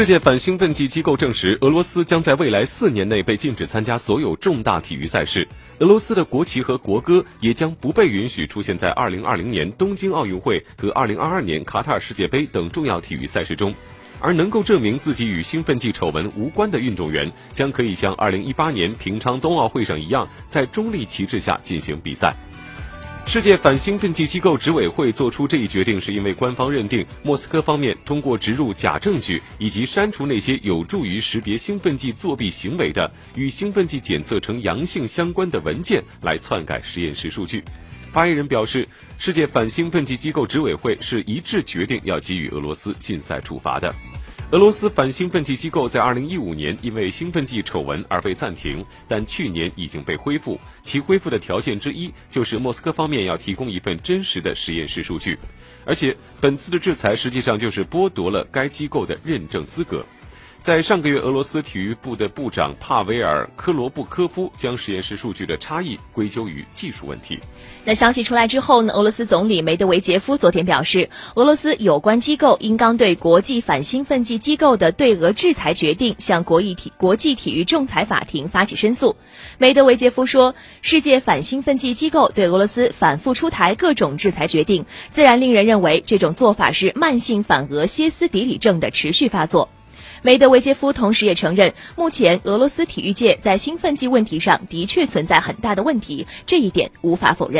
世界反兴奋剂机构证实，俄罗斯将在未来四年内被禁止参加所有重大体育赛事。俄罗斯的国旗和国歌也将不被允许出现在2020年东京奥运会和2022年卡塔尔世界杯等重要体育赛事中。而能够证明自己与兴奋剂丑闻无关的运动员，将可以像2018年平昌冬奥会上一样，在中立旗帜下进行比赛。世界反兴奋剂机构执委会做出这一决定，是因为官方认定莫斯科方面通过植入假证据以及删除那些有助于识别兴奋剂作弊行为的与兴奋剂检测呈阳性相关的文件来篡改实验室数据。发言人表示，世界反兴奋剂机构执委会是一致决定要给予俄罗斯禁赛处罚的。俄罗斯反兴奋剂机构在2015年因为兴奋剂丑闻而被暂停，但去年已经被恢复。其恢复的条件之一就是莫斯科方面要提供一份真实的实验室数据，而且本次的制裁实际上就是剥夺了该机构的认证资格。在上个月，俄罗斯体育部的部长帕维尔·科罗布科夫将实验室数据的差异归咎于技术问题。那消息出来之后呢？俄罗斯总理梅德韦杰夫昨天表示，俄罗斯有关机构应当对国际反兴奋剂机构的对俄制裁决定向国际体国际体育仲裁法庭发起申诉。梅德韦杰夫说：“世界反兴奋剂机构对俄罗斯反复出台各种制裁决定，自然令人认为这种做法是慢性反俄歇斯底里症的持续发作。”梅德韦杰夫同时也承认，目前俄罗斯体育界在兴奋剂问题上的确存在很大的问题，这一点无法否认。